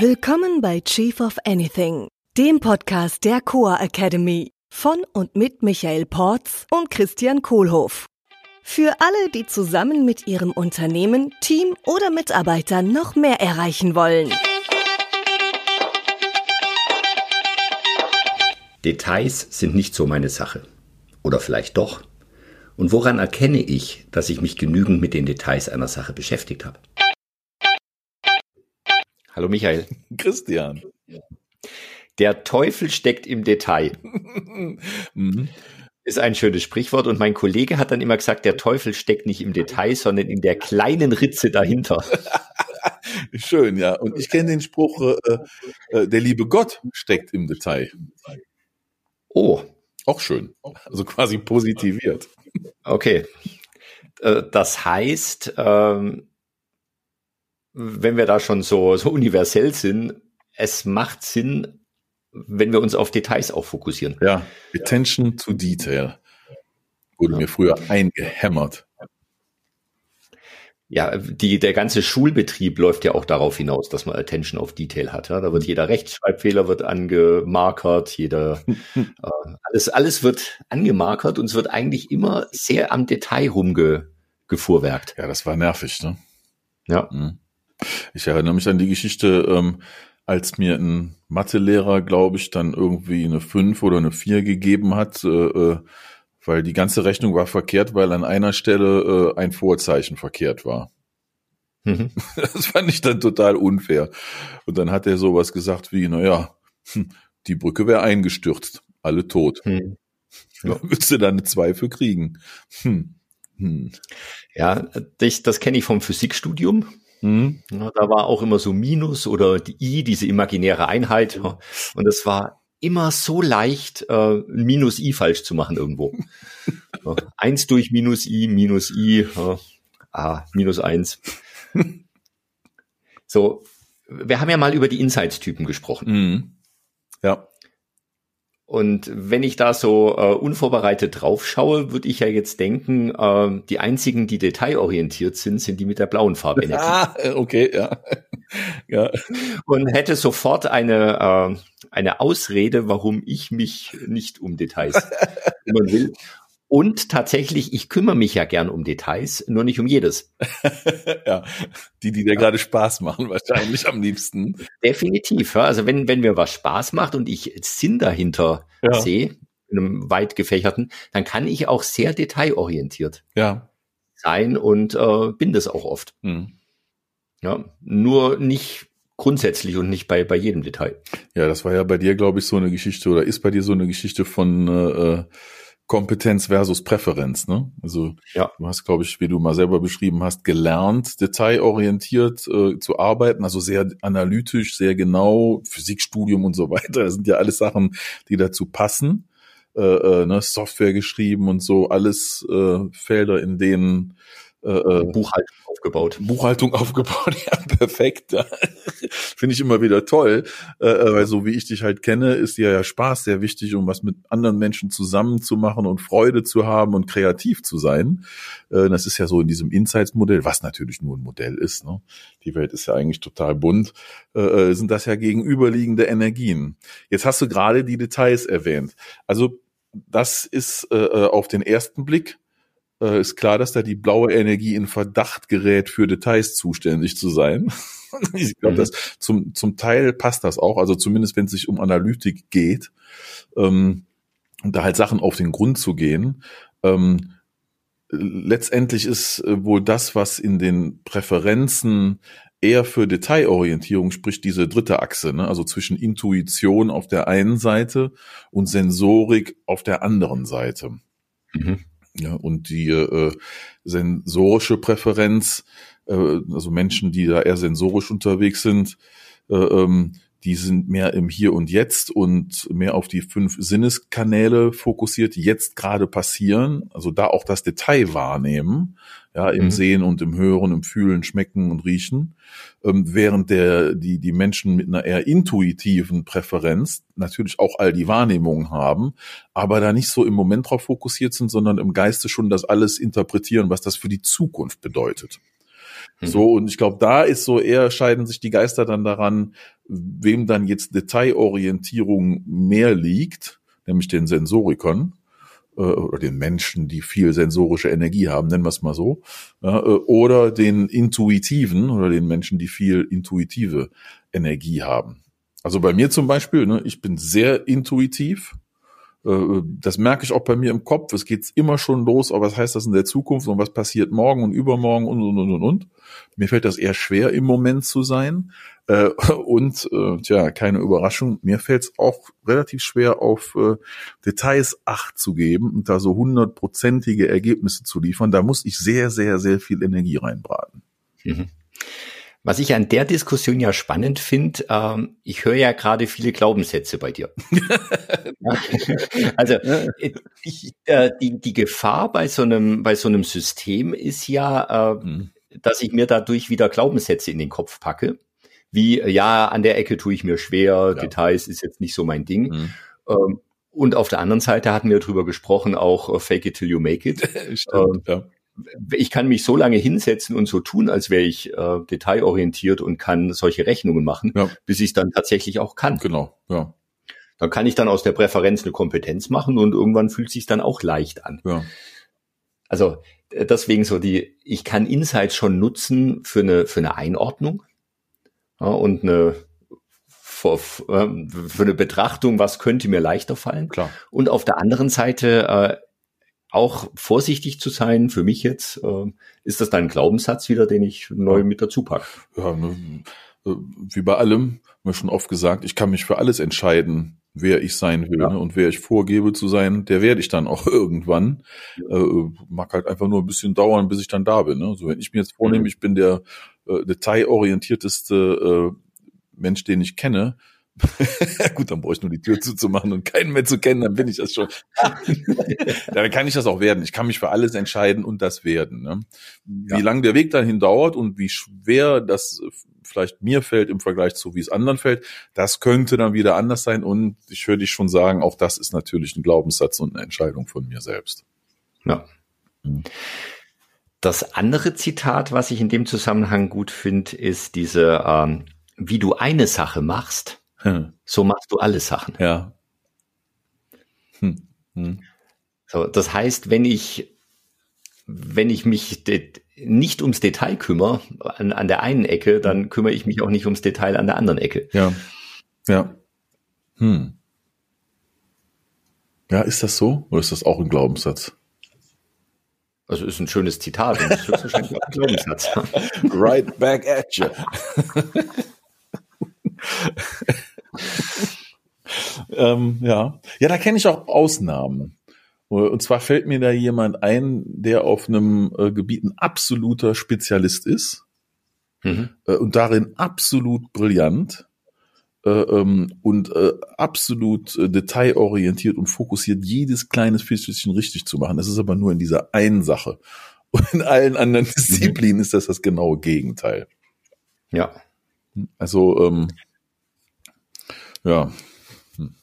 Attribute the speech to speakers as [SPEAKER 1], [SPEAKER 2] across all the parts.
[SPEAKER 1] Willkommen bei Chief of Anything, dem Podcast der Coa Academy von und mit Michael Porz und Christian Kohlhoff. Für alle, die zusammen mit ihrem Unternehmen, Team oder Mitarbeitern noch mehr erreichen wollen.
[SPEAKER 2] Details sind nicht so meine Sache. Oder vielleicht doch. Und woran erkenne ich, dass ich mich genügend mit den Details einer Sache beschäftigt habe? Hallo Michael.
[SPEAKER 3] Christian.
[SPEAKER 2] Der Teufel steckt im Detail. mhm. Ist ein schönes Sprichwort und mein Kollege hat dann immer gesagt, der Teufel steckt nicht im Detail, sondern in der kleinen Ritze dahinter.
[SPEAKER 3] Schön, ja. Und ich kenne den Spruch, äh, äh, der liebe Gott steckt im Detail.
[SPEAKER 2] Oh.
[SPEAKER 3] Auch schön. Also quasi positiviert.
[SPEAKER 2] Okay. Äh, das heißt, ähm, wenn wir da schon so, so universell sind, es macht Sinn, wenn wir uns auf Details auch fokussieren.
[SPEAKER 3] Ja, Attention to Detail wurde ja. mir früher eingehämmert.
[SPEAKER 2] Ja, die, der ganze Schulbetrieb läuft ja auch darauf hinaus, dass man Attention auf Detail hat. Ja? Da wird jeder Rechtschreibfehler wird angemarkert, jeder äh, alles, alles wird angemarkert und es wird eigentlich immer sehr am Detail rumgefuhrwerkt.
[SPEAKER 3] Ja, das war nervig, ne?
[SPEAKER 2] Ja. Mhm.
[SPEAKER 3] Ich erinnere mich an die Geschichte, ähm, als mir ein Mathelehrer, glaube ich, dann irgendwie eine 5 oder eine 4 gegeben hat, äh, äh, weil die ganze Rechnung war verkehrt, weil an einer Stelle äh, ein Vorzeichen verkehrt war. Mhm. Das fand ich dann total unfair. Und dann hat er sowas gesagt wie, naja, hm, die Brücke wäre eingestürzt, alle tot. Mhm. Ja. Würdest du da eine Zweifel kriegen? Hm.
[SPEAKER 2] Hm. Ja, das, das kenne ich vom Physikstudium. Mhm. Ja, da war auch immer so Minus oder die I, diese imaginäre Einheit. Und es war immer so leicht, äh, Minus I falsch zu machen irgendwo. eins durch Minus I, Minus I, äh, ah, minus eins. so, wir haben ja mal über die Insights-Typen gesprochen.
[SPEAKER 3] Mhm. Ja.
[SPEAKER 2] Und wenn ich da so äh, unvorbereitet drauf schaue, würde ich ja jetzt denken, äh, die einzigen, die detailorientiert sind, sind die mit der blauen Farbenergie.
[SPEAKER 3] Ah, okay, ja.
[SPEAKER 2] ja. Und hätte sofort eine, äh, eine Ausrede, warum ich mich nicht um Details kümmern will. Und tatsächlich, ich kümmere mich ja gern um Details, nur nicht um jedes.
[SPEAKER 3] ja, die, die dir ja. gerade Spaß machen, wahrscheinlich am liebsten.
[SPEAKER 2] Definitiv. Ja. Also wenn, wenn mir was Spaß macht und ich Sinn dahinter ja. sehe, in einem weit gefächerten, dann kann ich auch sehr detailorientiert
[SPEAKER 3] ja.
[SPEAKER 2] sein und äh, bin das auch oft. Mhm. Ja, nur nicht grundsätzlich und nicht bei, bei jedem Detail.
[SPEAKER 3] Ja, das war ja bei dir, glaube ich, so eine Geschichte oder ist bei dir so eine Geschichte von äh, Kompetenz versus Präferenz, ne? Also ja. du hast, glaube ich, wie du mal selber beschrieben hast, gelernt, detailorientiert äh, zu arbeiten, also sehr analytisch, sehr genau, Physikstudium und so weiter. Das sind ja alles Sachen, die dazu passen. Äh, äh, ne? Software geschrieben und so, alles äh, Felder, in denen
[SPEAKER 2] äh, äh, Buchhaltung aufgebaut.
[SPEAKER 3] Buchhaltung aufgebaut, ja, perfekt. Finde ich immer wieder toll, äh, äh, weil so wie ich dich halt kenne, ist dir ja Spaß sehr wichtig, um was mit anderen Menschen zusammen zu machen und Freude zu haben und kreativ zu sein. Äh, das ist ja so in diesem Insights-Modell, was natürlich nur ein Modell ist. Ne? Die Welt ist ja eigentlich total bunt. Äh, äh sind das ja gegenüberliegende Energien. Jetzt hast du gerade die Details erwähnt. Also das ist äh, auf den ersten Blick äh, ist klar, dass da die blaue Energie in Verdacht gerät, für Details zuständig zu sein. ich glaube, mhm. das zum, zum Teil passt das auch, also zumindest wenn es sich um Analytik geht, ähm, und da halt Sachen auf den Grund zu gehen. Ähm, letztendlich ist äh, wohl das, was in den Präferenzen eher für Detailorientierung spricht, diese dritte Achse, ne? also zwischen Intuition auf der einen Seite und Sensorik auf der anderen Seite. Mhm. Ja, und die äh, sensorische Präferenz, äh, also Menschen, die da eher sensorisch unterwegs sind, äh, ähm, die sind mehr im Hier und Jetzt und mehr auf die fünf Sinneskanäle fokussiert, die jetzt gerade passieren. Also da auch das Detail wahrnehmen, ja, im mhm. Sehen und im Hören, im Fühlen, Schmecken und Riechen. Ähm, während der, die, die Menschen mit einer eher intuitiven Präferenz natürlich auch all die Wahrnehmungen haben, aber da nicht so im Moment drauf fokussiert sind, sondern im Geiste schon das alles interpretieren, was das für die Zukunft bedeutet. Mhm. So, und ich glaube, da ist so eher scheiden sich die Geister dann daran, wem dann jetzt Detailorientierung mehr liegt, nämlich den Sensorikern, äh, oder den Menschen, die viel sensorische Energie haben, nennen wir es mal so, äh, oder den Intuitiven oder den Menschen, die viel intuitive Energie haben. Also bei mir zum Beispiel, ne, ich bin sehr intuitiv. Äh, das merke ich auch bei mir im Kopf. Es geht immer schon los, aber was heißt das in der Zukunft und was passiert morgen und übermorgen und und und und und. Mir fällt das eher schwer im Moment zu sein. Äh, und äh, tja, keine Überraschung, mir fällt es auch relativ schwer, auf Details Acht zu geben und da so hundertprozentige Ergebnisse zu liefern. Da muss ich sehr, sehr, sehr viel Energie reinbraten. Mhm.
[SPEAKER 2] Was ich an der Diskussion ja spannend finde, ähm, ich höre ja gerade viele Glaubenssätze bei dir. also ich, äh, die, die Gefahr bei so einem bei so einem System ist ja, äh, mhm. dass ich mir dadurch wieder Glaubenssätze in den Kopf packe wie, ja, an der Ecke tue ich mir schwer, ja. Details ist jetzt nicht so mein Ding. Mhm. Ähm, und auf der anderen Seite hatten wir drüber gesprochen, auch uh, fake it till you make it. Stimmt, ähm, ja. Ich kann mich so lange hinsetzen und so tun, als wäre ich äh, detailorientiert und kann solche Rechnungen machen, ja. bis ich es dann tatsächlich auch kann.
[SPEAKER 3] Genau, ja.
[SPEAKER 2] Dann kann ich dann aus der Präferenz eine Kompetenz machen und irgendwann fühlt sich dann auch leicht an. Ja. Also äh, deswegen so die, ich kann Insights schon nutzen für eine, für eine Einordnung ja, und eine für, ähm, für eine Betrachtung, was könnte mir leichter fallen.
[SPEAKER 3] Klar.
[SPEAKER 2] Und auf der anderen Seite äh, auch vorsichtig zu sein, für mich jetzt, äh, ist das dann ein Glaubenssatz wieder, den ich neu mit dazu packe.
[SPEAKER 3] Ja, ne, äh, wie bei allem, wir schon oft gesagt, ich kann mich für alles entscheiden, wer ich sein will ja. ne? und wer ich vorgebe zu sein, der werde ich dann auch irgendwann. Ja. Äh, mag halt einfach nur ein bisschen dauern, bis ich dann da bin. Ne? Also wenn ich mir jetzt vornehme, mhm. ich bin der äh, detailorientierteste äh, Mensch, den ich kenne, Gut, dann brauche ich nur die Tür zuzumachen und keinen mehr zu kennen, dann bin ich das schon. dann kann ich das auch werden. Ich kann mich für alles entscheiden und das werden. Ne? Wie ja. lang der Weg dahin dauert und wie schwer das vielleicht mir fällt im Vergleich zu wie es anderen fällt, das könnte dann wieder anders sein. Und ich höre dich schon sagen, auch das ist natürlich ein Glaubenssatz und eine Entscheidung von mir selbst.
[SPEAKER 2] Ja. Mhm. Das andere Zitat, was ich in dem Zusammenhang gut finde, ist diese, ähm, wie du eine Sache machst, hm. so machst du alle Sachen.
[SPEAKER 3] Ja.
[SPEAKER 2] Hm. Hm. So, das heißt, wenn ich, wenn ich mich nicht ums Detail kümmere an, an der einen Ecke, dann kümmere ich mich auch nicht ums Detail an der anderen Ecke.
[SPEAKER 3] Ja. Ja. Hm. Ja, ist das so? Oder ist das auch ein Glaubenssatz?
[SPEAKER 2] Also ist ein schönes Zitat und das ist auch ein Glaubenssatz.
[SPEAKER 3] right back at you. ähm, ja. ja, da kenne ich auch Ausnahmen. Und zwar fällt mir da jemand ein, der auf einem äh, Gebiet ein absoluter Spezialist ist mhm. äh, und darin absolut brillant äh, ähm, und äh, absolut äh, detailorientiert und fokussiert, jedes kleines Fischchen richtig zu machen. Das ist aber nur in dieser einen Sache. Und in allen anderen Disziplinen ist das das genaue Gegenteil.
[SPEAKER 2] Ja.
[SPEAKER 3] Also, ähm, ja.
[SPEAKER 2] Hm.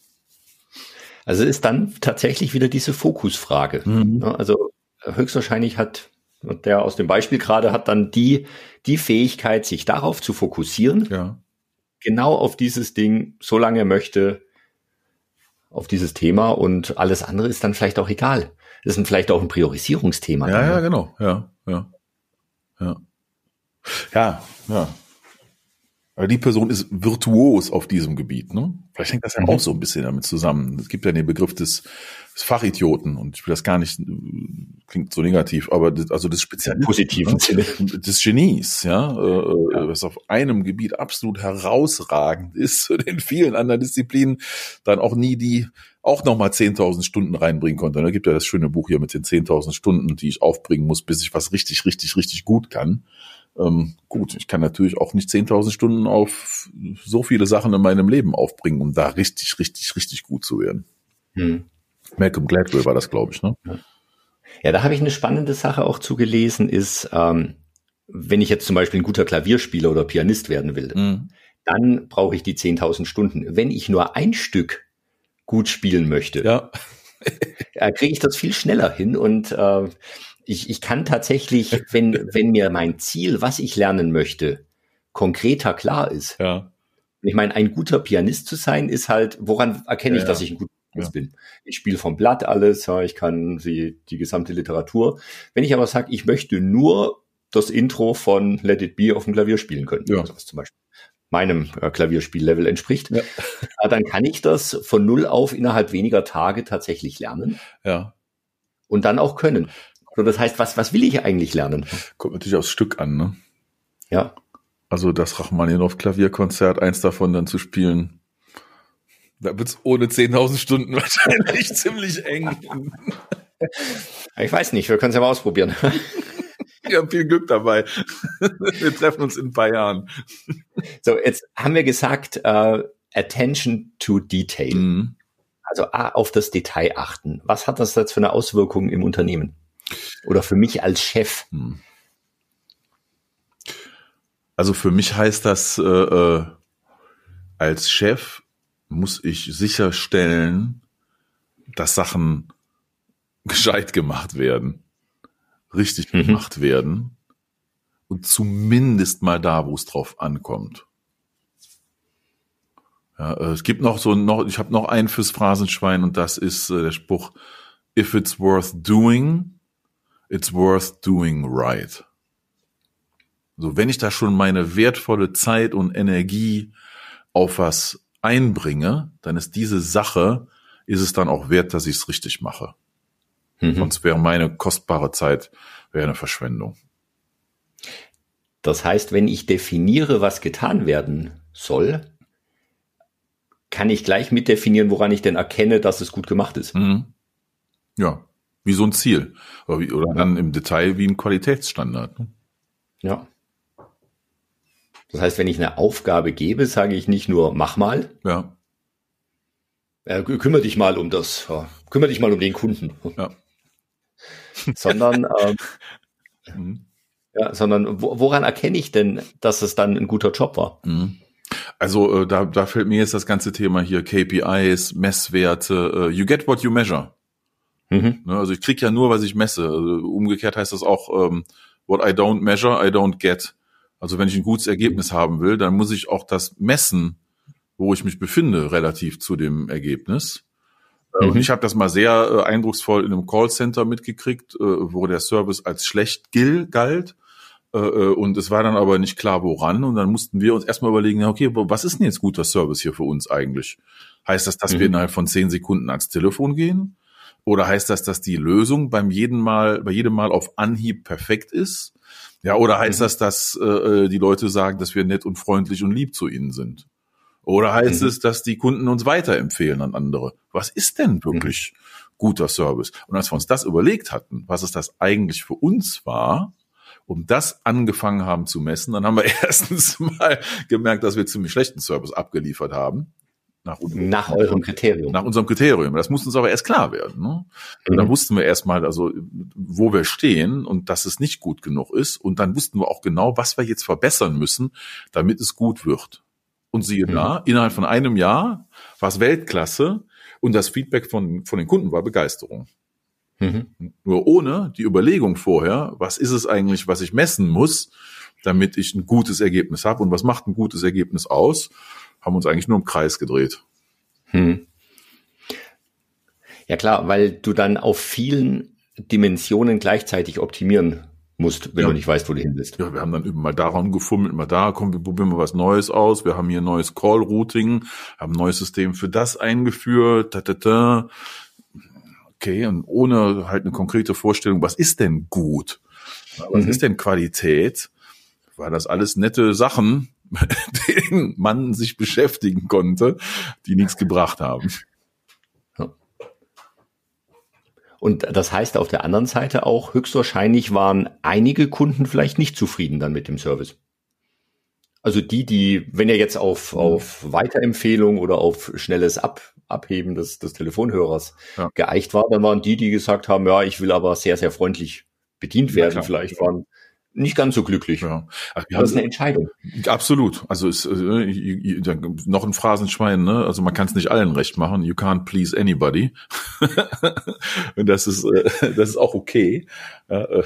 [SPEAKER 2] Also ist dann tatsächlich wieder diese Fokusfrage. Mhm. Also höchstwahrscheinlich hat der aus dem Beispiel gerade hat dann die, die Fähigkeit, sich darauf zu fokussieren,
[SPEAKER 3] ja
[SPEAKER 2] genau auf dieses Ding, so lange er möchte, auf dieses Thema und alles andere ist dann vielleicht auch egal. Das ist vielleicht auch ein Priorisierungsthema.
[SPEAKER 3] Ja, ja, ne? genau. Ja, ja. Ja. Ja, ja. Aber die Person ist virtuos auf diesem Gebiet. Ne? Vielleicht hängt das ja mhm. auch so ein bisschen damit zusammen. Es gibt ja den Begriff des, des Fachidioten und ich will das gar nicht, klingt so negativ, aber das, also des Spezialisten.
[SPEAKER 2] Positiven
[SPEAKER 3] Sinne. Des Genies, ja, äh, ja, was auf einem Gebiet absolut herausragend ist, zu den vielen anderen Disziplinen dann auch nie die auch nochmal 10.000 Stunden reinbringen konnte. Da gibt ja das schöne Buch hier mit den 10.000 Stunden, die ich aufbringen muss, bis ich was richtig, richtig, richtig gut kann. Ähm, gut, ich kann natürlich auch nicht 10.000 Stunden auf so viele Sachen in meinem Leben aufbringen, um da richtig, richtig, richtig gut zu werden. Hm. Malcolm Gladwell war das, glaube ich, ne?
[SPEAKER 2] Ja, da habe ich eine spannende Sache auch zugelesen, ist, ähm, wenn ich jetzt zum Beispiel ein guter Klavierspieler oder Pianist werden will, mhm. dann brauche ich die 10.000 Stunden. Wenn ich nur ein Stück gut spielen möchte,
[SPEAKER 3] ja.
[SPEAKER 2] kriege ich das viel schneller hin und äh, ich, ich kann tatsächlich, wenn, wenn mir mein Ziel, was ich lernen möchte, konkreter klar ist,
[SPEAKER 3] ja.
[SPEAKER 2] Ich meine, ein guter Pianist zu sein, ist halt, woran erkenne ich, ja, dass ich ein guter Pianist ja. bin? Ich spiele vom Blatt alles, ja, ich kann die, die gesamte Literatur. Wenn ich aber sage, ich möchte nur das Intro von Let It Be auf dem Klavier spielen können, ja. also was zum Beispiel meinem äh, Klavierspiellevel entspricht, ja. Dann kann ich das von null auf innerhalb weniger Tage tatsächlich lernen.
[SPEAKER 3] Ja.
[SPEAKER 2] Und dann auch können. So, das heißt, was, was will ich eigentlich lernen?
[SPEAKER 3] Kommt natürlich aufs Stück an, ne?
[SPEAKER 2] Ja.
[SPEAKER 3] Also das Rachmaninoff Klavierkonzert, eins davon dann zu spielen, da wird's ohne 10.000 Stunden wahrscheinlich ziemlich eng.
[SPEAKER 2] Ich weiß nicht, wir können es ja mal ausprobieren.
[SPEAKER 3] Wir haben viel Glück dabei. Wir treffen uns in ein paar Jahren.
[SPEAKER 2] So, jetzt haben wir gesagt, uh, Attention to Detail. Mhm. Also ah, auf das Detail achten. Was hat das jetzt für eine Auswirkung im Unternehmen? Oder für mich als Chef? Mhm.
[SPEAKER 3] Also für mich heißt das, äh, äh, als Chef muss ich sicherstellen, dass Sachen gescheit gemacht werden, richtig mhm. gemacht werden und zumindest mal da, wo es drauf ankommt. Ja, äh, es gibt noch so noch, ich habe noch einen fürs Phrasenschwein und das ist äh, der Spruch: If it's worth doing, it's worth doing right. So, wenn ich da schon meine wertvolle Zeit und Energie auf was einbringe, dann ist diese Sache, ist es dann auch wert, dass ich es richtig mache. Mhm. Sonst wäre meine kostbare Zeit wäre eine Verschwendung.
[SPEAKER 2] Das heißt, wenn ich definiere, was getan werden soll, kann ich gleich mit definieren, woran ich denn erkenne, dass es gut gemacht ist. Mhm.
[SPEAKER 3] Ja, wie so ein Ziel. Oder, wie, oder dann im Detail wie ein Qualitätsstandard. Ne?
[SPEAKER 2] Ja. Das heißt, wenn ich eine Aufgabe gebe, sage ich nicht nur, mach mal.
[SPEAKER 3] Ja.
[SPEAKER 2] Äh, kümmere dich mal um das, ja, kümmere dich mal um den Kunden. Ja. sondern, ähm, mhm. ja, sondern woran erkenne ich denn, dass es dann ein guter Job war?
[SPEAKER 3] Mhm. Also äh, da, da fällt mir jetzt das ganze Thema hier KPIs, Messwerte, äh, you get what you measure. Mhm. Ne, also ich krieg ja nur, was ich messe. Also umgekehrt heißt das auch, ähm, what I don't measure, I don't get. Also wenn ich ein gutes Ergebnis haben will, dann muss ich auch das messen, wo ich mich befinde, relativ zu dem Ergebnis. Äh, mhm. Und ich habe das mal sehr äh, eindrucksvoll in einem Callcenter mitgekriegt, äh, wo der Service als schlecht galt. Äh, äh, und es war dann aber nicht klar, woran. Und dann mussten wir uns erstmal überlegen, okay, was ist denn jetzt guter Service hier für uns eigentlich? Heißt das, dass mhm. wir innerhalb von zehn Sekunden ans Telefon gehen? Oder heißt das, dass die Lösung beim jeden Mal, bei jedem Mal auf Anhieb perfekt ist? Ja, oder heißt mhm. das, dass äh, äh, die Leute sagen, dass wir nett und freundlich und lieb zu ihnen sind? Oder heißt mhm. es, dass die Kunden uns weiterempfehlen an andere? Was ist denn wirklich mhm. guter Service? Und als wir uns das überlegt hatten, was es das eigentlich für uns war, um das angefangen haben zu messen, dann haben wir erstens mal gemerkt, dass wir ziemlich schlechten Service abgeliefert haben.
[SPEAKER 2] Nach, nach eurem Kriterium.
[SPEAKER 3] Nach unserem Kriterium. Das musste uns aber erst klar werden. Ne? Mhm. dann wussten wir erstmal, also wo wir stehen und dass es nicht gut genug ist. Und dann wussten wir auch genau, was wir jetzt verbessern müssen, damit es gut wird. Und siehe mhm. da, innerhalb von einem Jahr war es Weltklasse und das Feedback von, von den Kunden war Begeisterung. Mhm. Nur ohne die Überlegung vorher, was ist es eigentlich, was ich messen muss, damit ich ein gutes Ergebnis habe und was macht ein gutes Ergebnis aus, haben uns eigentlich nur im Kreis gedreht. Hm.
[SPEAKER 2] Ja klar, weil du dann auf vielen Dimensionen gleichzeitig optimieren musst, wenn ja. du nicht weißt, wo du hin bist.
[SPEAKER 3] Ja, wir haben dann eben mal daran gefummelt, mal da, komm, wir probieren mal was Neues aus. Wir haben hier ein neues Call-Routing, haben ein neues System für das eingeführt. Da, da, da. Okay, und ohne halt eine konkrete Vorstellung, was ist denn gut? Was mhm. ist denn Qualität? War das alles nette Sachen, denen man sich beschäftigen konnte, die nichts gebracht haben.
[SPEAKER 2] Und das heißt auf der anderen Seite auch, höchstwahrscheinlich waren einige Kunden vielleicht nicht zufrieden dann mit dem Service. Also die, die, wenn ihr jetzt auf, auf Weiterempfehlung oder auf schnelles Ab, Abheben des, des Telefonhörers ja. geeicht war, dann waren die, die gesagt haben, ja, ich will aber sehr, sehr freundlich bedient werden. Vielleicht waren nicht ganz so glücklich. Ja.
[SPEAKER 3] Also das ist eine Entscheidung. Absolut. Also ist äh, noch ein Phrasenschwein, ne? Also man kann es nicht allen recht machen. You can't please anybody. Und das ist äh, das ist auch okay. Äh,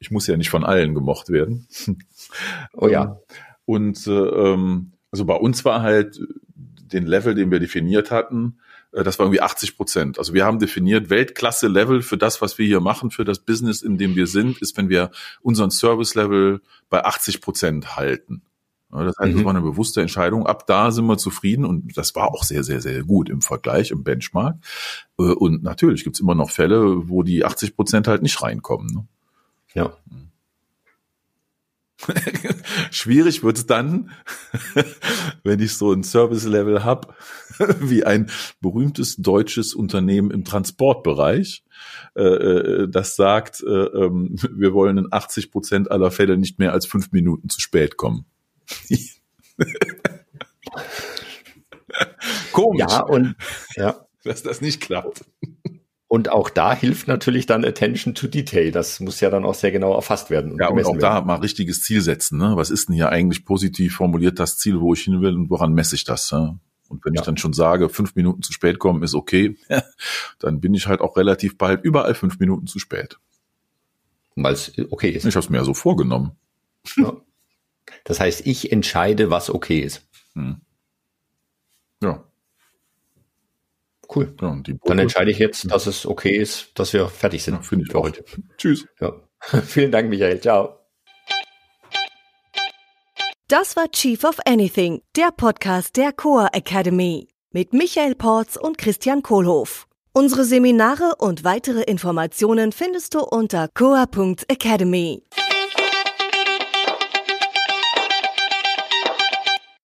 [SPEAKER 3] ich muss ja nicht von allen gemocht werden.
[SPEAKER 2] Oh ja.
[SPEAKER 3] Und äh, ähm, Also bei uns war halt den Level, den wir definiert hatten, das war irgendwie 80 Prozent. Also wir haben definiert, Weltklasse-Level für das, was wir hier machen, für das Business, in dem wir sind, ist, wenn wir unseren Service-Level bei 80 Prozent halten. Das heißt, mhm. das war eine bewusste Entscheidung. Ab da sind wir zufrieden und das war auch sehr, sehr, sehr gut im Vergleich, im Benchmark. Äh, und natürlich gibt's immer noch Fälle, wo die 80 Prozent halt nicht reinkommen. Ne?
[SPEAKER 2] Ja.
[SPEAKER 3] Schwierig wird's dann, wenn ich so ein Service-Level habe, wie ein berühmtes deutsches Unternehmen im Transportbereich, äh, äh das sagt, äh, äh, wir wollen in 80 Prozent aller Fälle nicht mehr als fünf Minuten zu spät kommen.
[SPEAKER 2] Komisch. Ja, und ja.
[SPEAKER 3] dass das nicht klappt.
[SPEAKER 2] Und auch da hilft natürlich dann Attention to Detail. Das muss ja dann auch sehr genau erfasst werden.
[SPEAKER 3] Und ja, und auch werden. da mal richtiges Ziel setzen. Ne? Was ist denn hier eigentlich positiv formuliert das Ziel, wo ich hin will und woran messe ich das? Ne? Und wenn ja. ich dann schon sage, fünf Minuten zu spät kommen ist okay, dann bin ich halt auch relativ bald überall fünf Minuten zu spät.
[SPEAKER 2] Weil es okay ist.
[SPEAKER 3] Ich habe es mir ja so vorgenommen.
[SPEAKER 2] Ja. Das heißt, ich entscheide, was okay ist.
[SPEAKER 3] Hm. Ja.
[SPEAKER 2] Cool. Ja, Dann entscheide ich jetzt, dass es okay ist, dass wir fertig sind. Ja,
[SPEAKER 3] Finde ich für heute.
[SPEAKER 2] Tschüss. Ja. Vielen Dank, Michael. Ciao.
[SPEAKER 1] Das war Chief of Anything, der Podcast der Coa Academy mit Michael Porz und Christian Kohlhoff. Unsere Seminare und weitere Informationen findest du unter coa.academy.